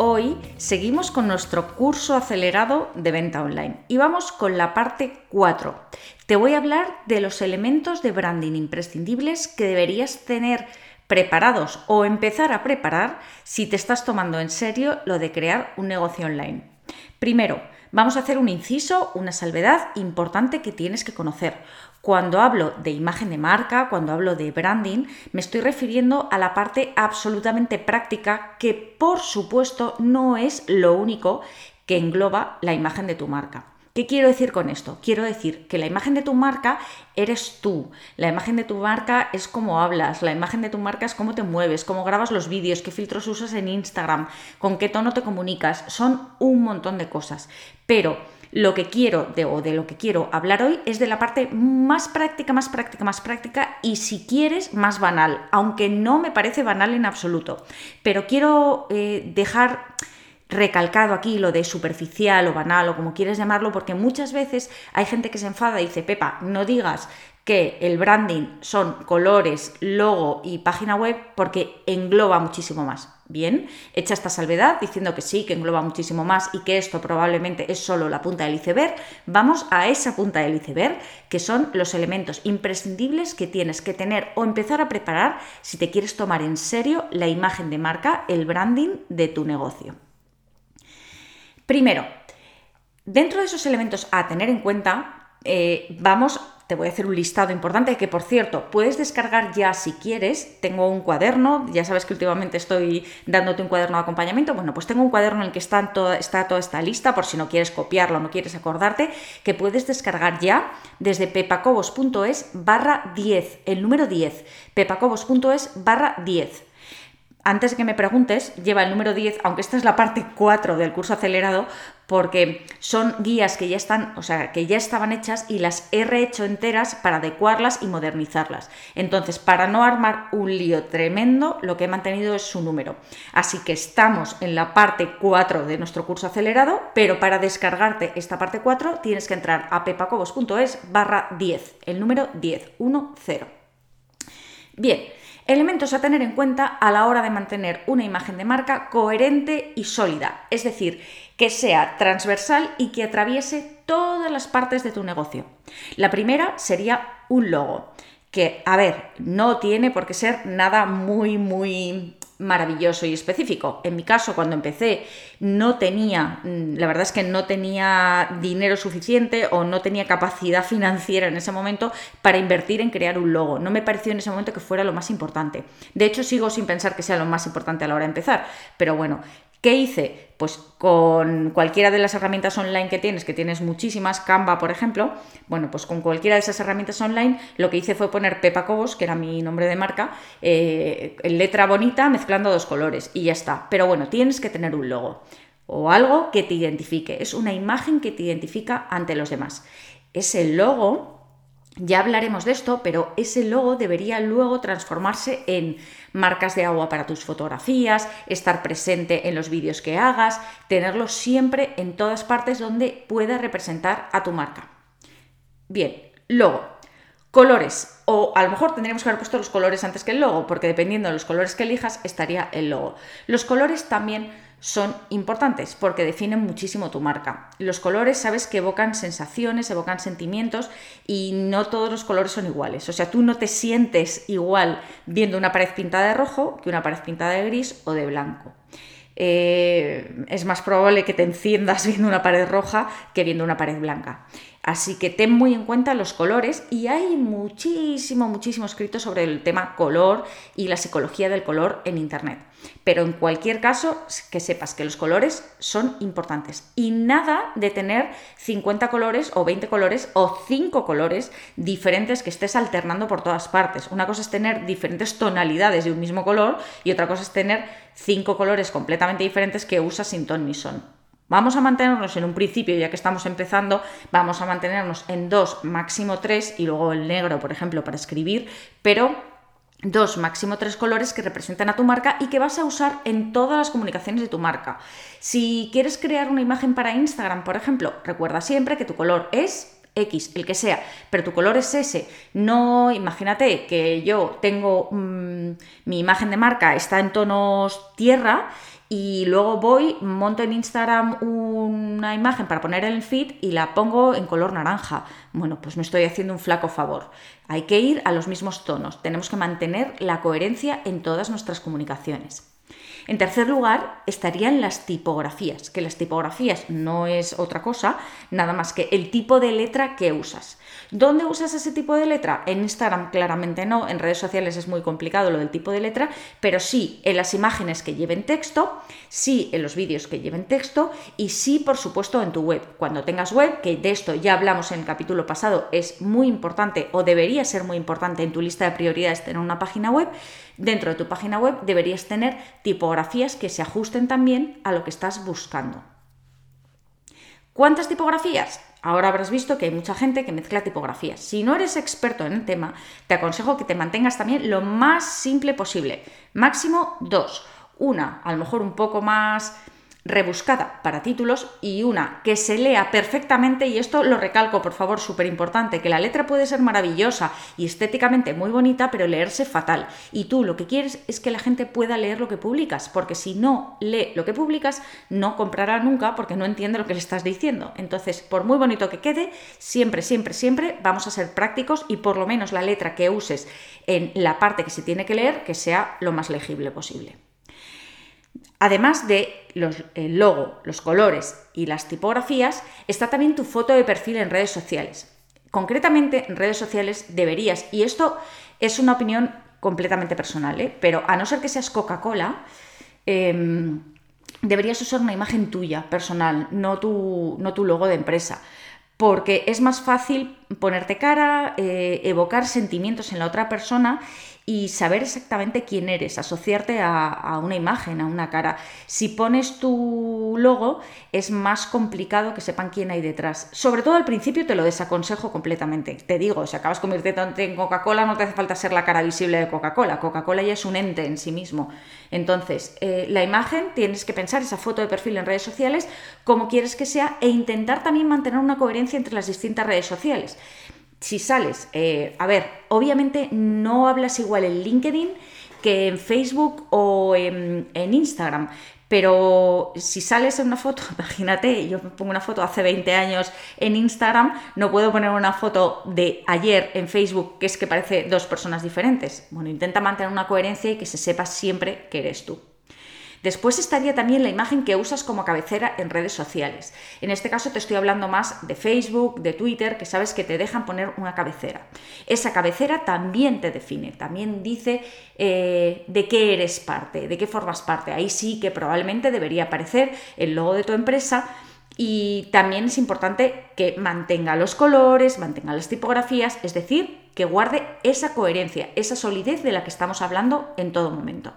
Hoy seguimos con nuestro curso acelerado de venta online y vamos con la parte 4. Te voy a hablar de los elementos de branding imprescindibles que deberías tener preparados o empezar a preparar si te estás tomando en serio lo de crear un negocio online. Primero, vamos a hacer un inciso, una salvedad importante que tienes que conocer. Cuando hablo de imagen de marca, cuando hablo de branding, me estoy refiriendo a la parte absolutamente práctica que por supuesto no es lo único que engloba la imagen de tu marca. ¿Qué quiero decir con esto? Quiero decir que la imagen de tu marca eres tú. La imagen de tu marca es cómo hablas. La imagen de tu marca es cómo te mueves, cómo grabas los vídeos, qué filtros usas en Instagram, con qué tono te comunicas. Son un montón de cosas. Pero lo que quiero de, o de lo que quiero hablar hoy es de la parte más práctica, más práctica, más práctica y si quieres más banal, aunque no me parece banal en absoluto. Pero quiero eh, dejar recalcado aquí lo de superficial o banal o como quieres llamarlo, porque muchas veces hay gente que se enfada y dice, Pepa, no digas que el branding son colores, logo y página web porque engloba muchísimo más. Bien, hecha esta salvedad diciendo que sí, que engloba muchísimo más y que esto probablemente es solo la punta del iceberg, vamos a esa punta del iceberg que son los elementos imprescindibles que tienes que tener o empezar a preparar si te quieres tomar en serio la imagen de marca, el branding de tu negocio. Primero, dentro de esos elementos a tener en cuenta, eh, vamos te voy a hacer un listado importante que, por cierto, puedes descargar ya si quieres. Tengo un cuaderno, ya sabes que últimamente estoy dándote un cuaderno de acompañamiento. Bueno, pues tengo un cuaderno en el que está toda, está toda esta lista, por si no quieres copiarlo no quieres acordarte, que puedes descargar ya desde pepacobos.es barra 10, el número 10, pepacobos.es barra 10 antes de que me preguntes, lleva el número 10, aunque esta es la parte 4 del curso acelerado, porque son guías que ya están, o sea, que ya estaban hechas y las he rehecho enteras para adecuarlas y modernizarlas. Entonces, para no armar un lío tremendo, lo que he mantenido es su número. Así que estamos en la parte 4 de nuestro curso acelerado, pero para descargarte esta parte 4 tienes que entrar a pepacobos.es barra 10, el número 10, 1, 0. Bien, Elementos a tener en cuenta a la hora de mantener una imagen de marca coherente y sólida, es decir, que sea transversal y que atraviese todas las partes de tu negocio. La primera sería un logo, que, a ver, no tiene por qué ser nada muy, muy maravilloso y específico. En mi caso, cuando empecé, no tenía, mm, la verdad es que no tenía dinero suficiente o no tenía capacidad financiera en ese momento para invertir en crear un logo. No me pareció en ese momento que fuera lo más importante. De hecho, sigo sin pensar que sea lo más importante a la hora de empezar. Pero bueno, ¿Qué hice? Pues con cualquiera de las herramientas online que tienes, que tienes muchísimas, Canva por ejemplo, bueno, pues con cualquiera de esas herramientas online lo que hice fue poner Pepa Cobos, que era mi nombre de marca, eh, en letra bonita mezclando dos colores y ya está. Pero bueno, tienes que tener un logo o algo que te identifique, es una imagen que te identifica ante los demás. Ese logo ya hablaremos de esto, pero ese logo debería luego transformarse en marcas de agua para tus fotografías, estar presente en los vídeos que hagas, tenerlo siempre en todas partes donde pueda representar a tu marca. Bien, logo. Colores. O a lo mejor tendríamos que haber puesto los colores antes que el logo, porque dependiendo de los colores que elijas estaría el logo. Los colores también son importantes porque definen muchísimo tu marca. Los colores sabes que evocan sensaciones, evocan sentimientos y no todos los colores son iguales. O sea, tú no te sientes igual viendo una pared pintada de rojo que una pared pintada de gris o de blanco. Eh, es más probable que te enciendas viendo una pared roja que viendo una pared blanca. Así que ten muy en cuenta los colores y hay muchísimo, muchísimo escrito sobre el tema color y la psicología del color en Internet. Pero en cualquier caso, que sepas que los colores son importantes y nada de tener 50 colores o 20 colores o 5 colores diferentes que estés alternando por todas partes. Una cosa es tener diferentes tonalidades de un mismo color y otra cosa es tener 5 colores completamente diferentes que usas sin ton ni son. Vamos a mantenernos en un principio, ya que estamos empezando, vamos a mantenernos en dos, máximo tres, y luego el negro, por ejemplo, para escribir, pero dos, máximo tres colores que representan a tu marca y que vas a usar en todas las comunicaciones de tu marca. Si quieres crear una imagen para Instagram, por ejemplo, recuerda siempre que tu color es X, el que sea, pero tu color es ese. No, imagínate que yo tengo mm, mi imagen de marca está en tonos tierra y luego voy, monto en Instagram una imagen para poner en el feed y la pongo en color naranja. Bueno, pues me estoy haciendo un flaco favor. Hay que ir a los mismos tonos. Tenemos que mantener la coherencia en todas nuestras comunicaciones. En tercer lugar, estarían las tipografías, que las tipografías no es otra cosa, nada más que el tipo de letra que usas. ¿Dónde usas ese tipo de letra? En Instagram claramente no, en redes sociales es muy complicado lo del tipo de letra, pero sí en las imágenes que lleven texto, sí en los vídeos que lleven texto y sí, por supuesto, en tu web. Cuando tengas web, que de esto ya hablamos en el capítulo pasado, es muy importante o debería ser muy importante en tu lista de prioridades tener una página web, dentro de tu página web deberías tener tipografías que se ajusten también a lo que estás buscando. ¿Cuántas tipografías? Ahora habrás visto que hay mucha gente que mezcla tipografías. Si no eres experto en el tema, te aconsejo que te mantengas también lo más simple posible. Máximo dos. Una, a lo mejor un poco más rebuscada para títulos y una que se lea perfectamente, y esto lo recalco por favor, súper importante, que la letra puede ser maravillosa y estéticamente muy bonita, pero leerse fatal. Y tú lo que quieres es que la gente pueda leer lo que publicas, porque si no lee lo que publicas, no comprará nunca porque no entiende lo que le estás diciendo. Entonces, por muy bonito que quede, siempre, siempre, siempre vamos a ser prácticos y por lo menos la letra que uses en la parte que se tiene que leer, que sea lo más legible posible. Además de el logo, los colores y las tipografías, está también tu foto de perfil en redes sociales. Concretamente en redes sociales deberías, y esto es una opinión completamente personal, ¿eh? pero a no ser que seas Coca-Cola, em, deberías usar una imagen tuya, personal, no tu, no tu logo de empresa porque es más fácil ponerte cara, eh, evocar sentimientos en la otra persona y saber exactamente quién eres, asociarte a, una imagen, a una cara. Si pones tu logo, es más complicado que sepan quién hay detrás. Sobre todo al principio te lo desaconsejo completamente. Te digo, si acabas convirtiéndote en Coca-Cola, no te hace falta ser la cara visible de Coca-Cola. Coca-Cola ya es un ente en sí mismo. Entonces, eh, la imagen tienes que pensar esa foto de perfil en redes sociales como quieres que sea e intentar también mantener una coherencia entre las distintas redes sociales si sales, eh, a ver, obviamente no hablas igual en LinkedIn que en Facebook o en, Instagram, pero si sales en una foto, imagínate, yo pongo una foto hace 20 años en Instagram, no puedo poner una foto de ayer en Facebook que es que parece dos personas diferentes. Bueno, intenta mantener una coherencia y que se sepa siempre que eres tú. Después estaría también la imagen que usas como cabecera en redes sociales. En este caso te estoy hablando más de Facebook, de Twitter, que sabes que te dejan poner una cabecera. Esa cabecera también te define, también dice eh, de qué eres parte, de qué formas parte. Ahí sí que probablemente debería aparecer el logo de tu empresa. Y también es importante que mantenga los colores, mantenga las tipografías, es decir, que guarde esa coherencia, esa solidez de la que estamos hablando en todo momento.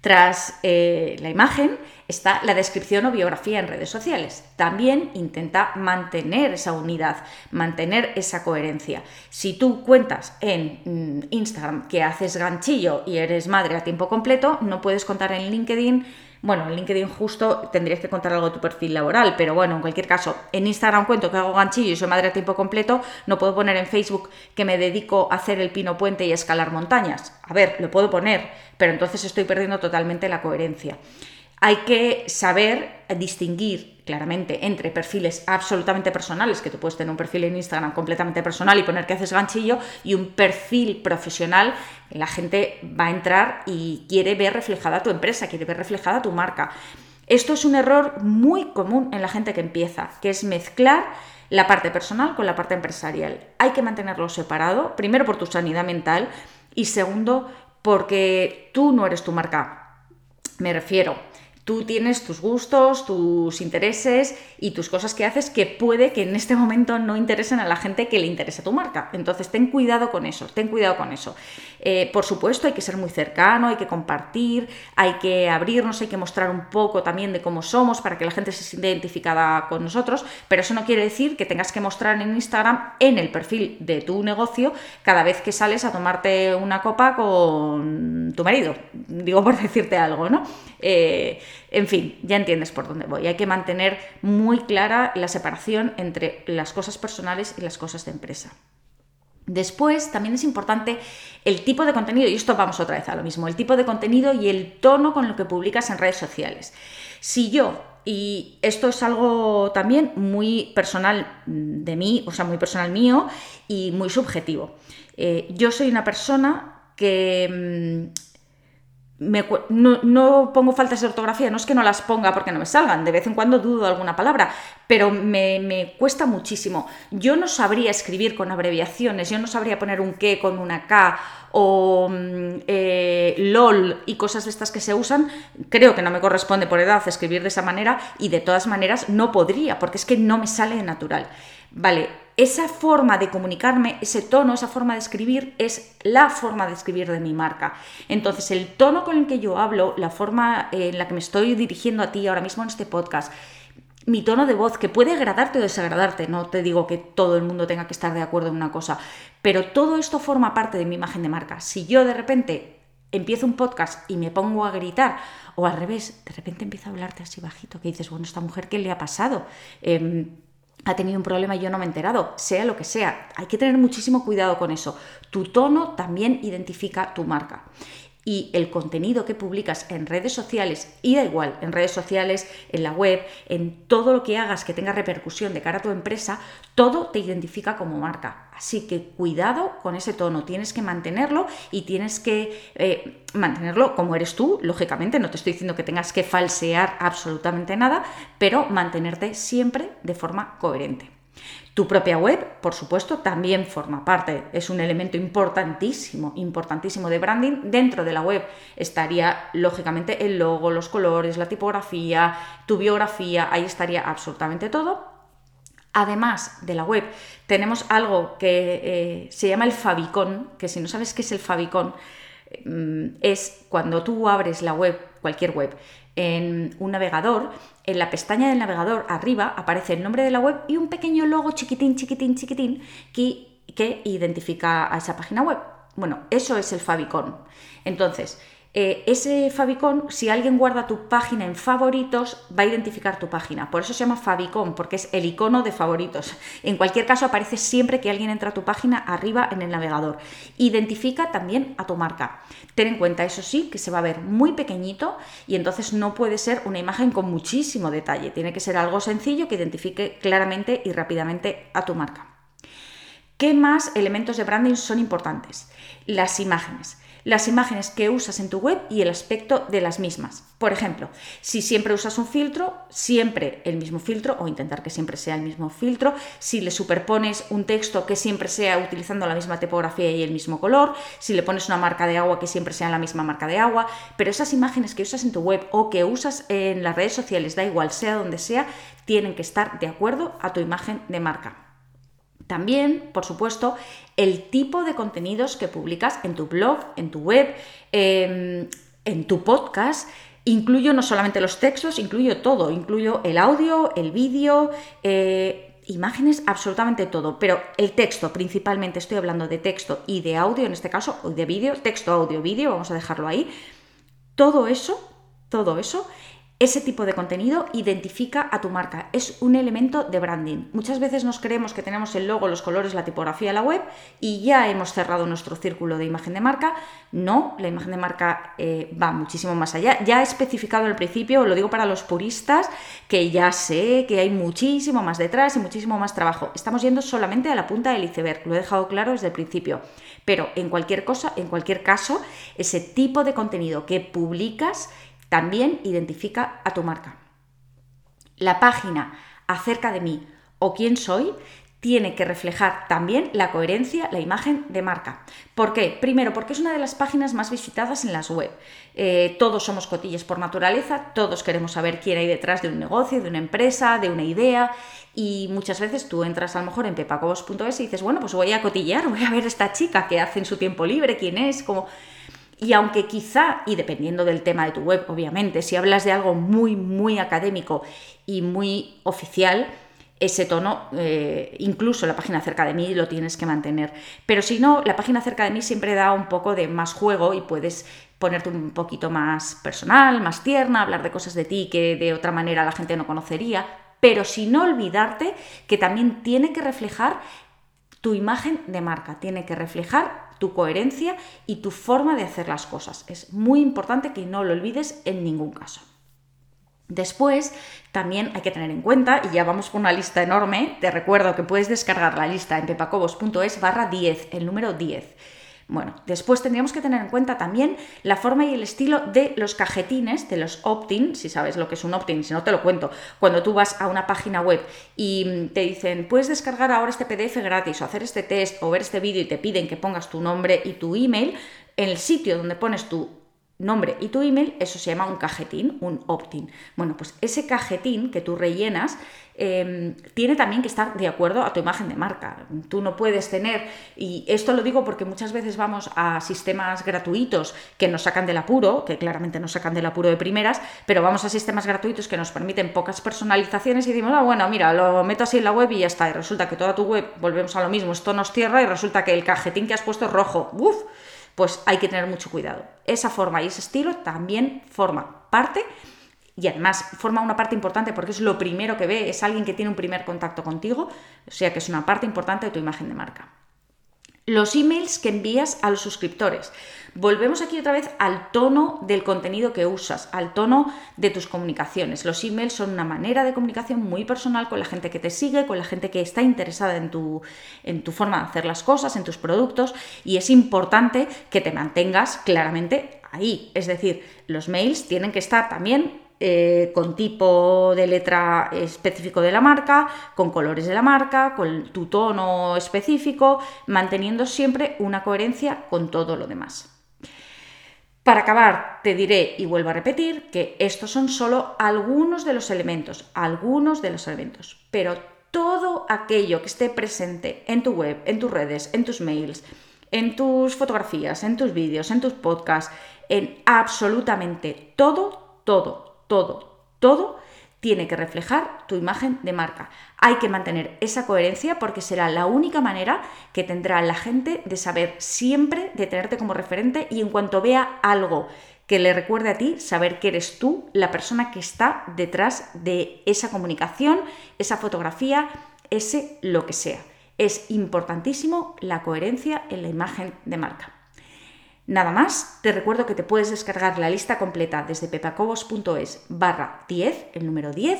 Tras eh, la imagen está la descripción o biografía en redes sociales. También intenta mantener esa unidad, mantener esa coherencia. Si tú cuentas en mm, Instagram que haces ganchillo y eres madre a tiempo completo, no puedes contar en LinkedIn bueno, en LinkedIn justo tendrías que contar algo de tu perfil laboral, pero bueno, en cualquier caso, en Instagram cuento que hago ganchillo y soy madre a tiempo completo, no puedo poner en Facebook que me dedico a hacer el pino puente y a escalar montañas. A ver, lo puedo poner, pero entonces estoy perdiendo totalmente la coherencia. Hay que saber distinguir claramente entre perfiles absolutamente personales, que tú puedes tener un perfil en Instagram completamente personal y poner que haces ganchillo, y un perfil profesional, la gente va a entrar y quiere ver reflejada tu empresa, quiere ver reflejada tu marca. Esto es un error muy común en la gente que empieza, que es mezclar la parte personal con la parte empresarial. Hay que mantenerlo separado, primero por tu sanidad mental y segundo porque tú no eres tu marca. Me refiero, tú tienes tus gustos, tus intereses y tus cosas que haces que puede que en este momento no interesen a la gente que le interesa tu marca. Entonces, ten cuidado con eso, ten cuidado con eso. Eh, por supuesto, hay que ser muy cercano, hay que compartir, hay que abrirnos, hay que mostrar un poco también de cómo somos para que la gente se sienta identificada con nosotros, pero eso no quiere decir que tengas que mostrar en Instagram, en el perfil de tu negocio, cada vez que sales a tomarte una copa con tu marido, digo por decirte algo, ¿no? Eh, en fin, ya entiendes por dónde voy. Hay que mantener muy clara la separación entre las cosas personales y las cosas de empresa. Después también es importante el tipo de contenido, y esto vamos otra vez a lo mismo, el tipo de contenido y el tono con lo que publicas en redes sociales. Si yo, y esto es algo también muy personal de mí, o sea, muy personal mío y muy subjetivo, eh, yo soy una persona que mm, no, pongo faltas de ortografía, no es que no las ponga porque no me salgan, de vez en cuando dudo alguna palabra, pero me, cuesta muchísimo. Yo no sabría escribir con abreviaciones, yo no sabría poner un qué con una K o mm, eh, LOL y cosas de estas que se usan. Creo que no me corresponde por edad escribir de esa manera y de todas maneras no podría porque es que no me sale natural. Vale, esa forma de comunicarme, ese tono, esa forma de escribir es la forma de escribir de mi marca. Entonces, el tono con el que yo hablo, la forma en la que me estoy dirigiendo a ti ahora mismo en este podcast, mi tono de voz, que puede agradarte o desagradarte, no te digo que todo el mundo tenga que estar de acuerdo en una cosa, pero todo esto forma parte de mi imagen de marca. Si yo de repente empiezo un podcast y me pongo a gritar, o al revés, de repente empiezo a hablarte así bajito, que dices, bueno, esta mujer, ¿qué le ha pasado? Em, ha tenido un problema y yo no me he enterado, sea lo que sea. Hay que tener muchísimo cuidado con eso. Tu tono también identifica tu marca y el contenido que publicas en redes sociales, y da igual, en redes sociales, en la web, en todo lo que hagas que tenga repercusión de cara a tu empresa, todo te identifica como marca. Así que cuidado con ese tono, tienes que mantenerlo y tienes que eh, mantenerlo como eres tú, lógicamente, no te estoy diciendo que tengas que falsear absolutamente nada, pero mantenerte siempre de forma coherente. Tu propia web, por supuesto, también forma parte, es un elemento importantísimo, importantísimo de branding. Dentro de la web estaría, lógicamente, el logo, los colores, la tipografía, tu biografía, ahí estaría absolutamente todo. Además de la web, tenemos algo que eh, se llama el favicon, que si no sabes qué es el favicon, mm, es cuando tú abres la web, cualquier web, en un navegador, en la pestaña del navegador arriba aparece el nombre de la web y un pequeño logo chiquitín, chiquitín, chiquitín que, que identifica a esa página web. Bueno, eso es el favicon. Entonces, eh, ese favicon, si alguien guarda tu página en favoritos, va a identificar tu página. Por eso se llama favicon, porque es el icono de favoritos. En cualquier caso, aparece siempre que alguien entra a tu página arriba en el navegador. Identifica también a tu marca. Ten en cuenta, eso sí, que se va a ver muy pequeñito y entonces no puede ser una imagen con muchísimo detalle. Tiene que ser algo sencillo que identifique claramente y rápidamente a tu marca. ¿Qué más elementos de branding son importantes? Las imágenes las imágenes que usas en tu web y el aspecto de las mismas. Por ejemplo, si siempre usas un filtro, siempre el mismo filtro o intentar que siempre sea el mismo filtro. Si le superpones un texto que siempre sea utilizando la misma tipografía y el mismo color. Si le pones una marca de agua que siempre sea la misma marca de agua. Pero esas imágenes que usas en tu web o que usas en las redes sociales, da igual, sea donde sea, tienen que estar de acuerdo a tu imagen de marca. También, por supuesto, el tipo de contenidos que publicas en tu blog, en tu web, em, en tu podcast. Incluyo no solamente los textos, incluyo todo, incluyo el audio, el vídeo, eh, imágenes, absolutamente todo. Pero el texto, principalmente estoy hablando de texto y de audio, en este caso, o de vídeo, texto, audio, vídeo, vamos a dejarlo ahí. Todo eso, todo eso ese tipo de contenido identifica a tu marca, es un elemento de branding. Muchas veces nos creemos que tenemos el logo, los colores, la tipografía, la web y ya hemos cerrado nuestro círculo de imagen de marca. No, la imagen de marca eh, va muchísimo más allá. Ya he especificado al principio, lo digo para los puristas, que ya sé que hay muchísimo más detrás y muchísimo más trabajo. Estamos yendo solamente a la punta del iceberg, lo he dejado claro desde el principio. Pero en cualquier cosa, en cualquier caso, ese tipo de contenido que publicas también identifica a tu marca. La página acerca de mí o quién soy tiene que reflejar también la coherencia, la imagen de marca. ¿Por qué? Primero, porque es una de las páginas más visitadas en las web. Eh, todos somos cotillas por naturaleza, todos queremos saber quién hay detrás de un negocio, de una empresa, de una idea. Y muchas veces tú entras a lo mejor en pepacobos.es y dices, bueno, pues voy a cotillar, voy a ver esta chica que hace en su tiempo libre, quién es, cómo... Y aunque quizá, y dependiendo del tema de tu web, obviamente, si hablas de algo muy, muy académico y muy oficial, ese tono, eh, incluso la página cerca de mí lo tienes que mantener. Pero si no, la página cerca de mí siempre da un poco de más juego y puedes ponerte un poquito más personal, más tierna, hablar de cosas de ti que de otra manera la gente no conocería, pero sin olvidarte que también tiene que reflejar tu imagen de marca, tiene que reflejar tu coherencia y tu forma de hacer las cosas. Es muy importante que no lo olvides en ningún caso. Después, también hay que tener en cuenta, y ya vamos con una lista enorme, te recuerdo que puedes descargar la lista en pepacobos.es barra 10, el número 10. Bueno, después tendríamos que tener en cuenta también la forma y el estilo de los cajetines, de los opt-in, si sabes lo que es un opt-in, si no te lo cuento, cuando tú vas a una página web y te dicen, puedes descargar ahora este PDF gratis o hacer este test o ver este vídeo y te piden que pongas tu nombre y tu email, en el sitio donde pones tu nombre y tu email, eso se llama un cajetín, un opt-in. Bueno, pues ese cajetín que tú rellenas em, tiene también que estar de acuerdo a tu imagen de marca. Tú no puedes tener, y esto lo digo porque muchas veces vamos a sistemas gratuitos que nos sacan del apuro, que claramente nos sacan del apuro de primeras, pero vamos a sistemas gratuitos que nos permiten pocas personalizaciones y decimos, ah, bueno, mira, lo meto así en la web y ya está. Y resulta que toda tu web, volvemos a lo mismo, esto nos cierra y resulta que el cajetín que has puesto es rojo. ¡Uf! Pues hay que tener mucho cuidado. Esa forma y ese estilo también forma parte y además forma una parte importante porque es lo primero que ve, es alguien que tiene un primer contacto contigo, o sea que es una parte importante de tu imagen de marca. Los emails que envías a los suscriptores. Volvemos aquí otra vez al tono del contenido que usas, al tono de tus comunicaciones. Los emails son una manera de comunicación muy personal con la gente que te sigue, con la gente que está interesada en tu, en tu forma de hacer las cosas, en tus productos, y es importante que te mantengas claramente ahí. Es decir, los mails tienen que estar también eh, con tipo de letra específico de la marca, con colores de la marca, con tu tono específico, manteniendo siempre una coherencia con todo lo demás. Para acabar, te diré y vuelvo a repetir que estos son solo algunos de los elementos, algunos de los elementos, pero todo aquello que esté presente en tu web, en tus redes, en tus mails, en tus fotografías, en tus vídeos, en tus podcasts, en absolutamente todo, todo, todo, todo, tiene que reflejar tu imagen de marca. Hay que mantener esa coherencia porque será la única manera que tendrá la gente de saber siempre, de tenerte como referente y en cuanto vea algo que le recuerde a ti, saber que eres tú la persona que está detrás de esa comunicación, esa fotografía, ese lo que sea. Es importantísimo la coherencia en la imagen de marca. Nada más, te recuerdo que te puedes descargar la lista completa desde pepacobos.es barra 10, el número 10.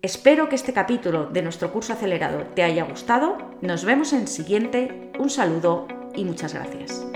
Espero que este capítulo de nuestro curso acelerado te haya gustado. Nos vemos en el siguiente. Un saludo y muchas gracias.